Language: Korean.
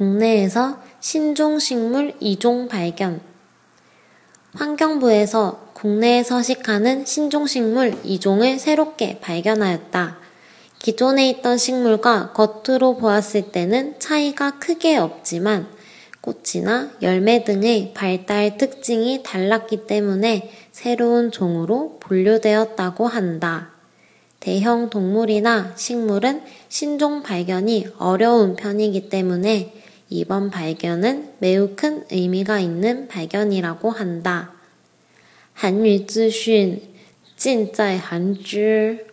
국내에서 신종식물 2종 발견. 환경부에서 국내에 서식하는 신종식물 2종을 새롭게 발견하였다. 기존에 있던 식물과 겉으로 보았을 때는 차이가 크게 없지만 꽃이나 열매 등의 발달 특징이 달랐기 때문에 새로운 종으로 분류되었다고 한다. 대형 동물이나 식물은 신종 발견이 어려운 편이기 때문에 이번 발견은 매우 큰 의미가 있는 발견이라고 한다. 韩语资讯尽在韩知。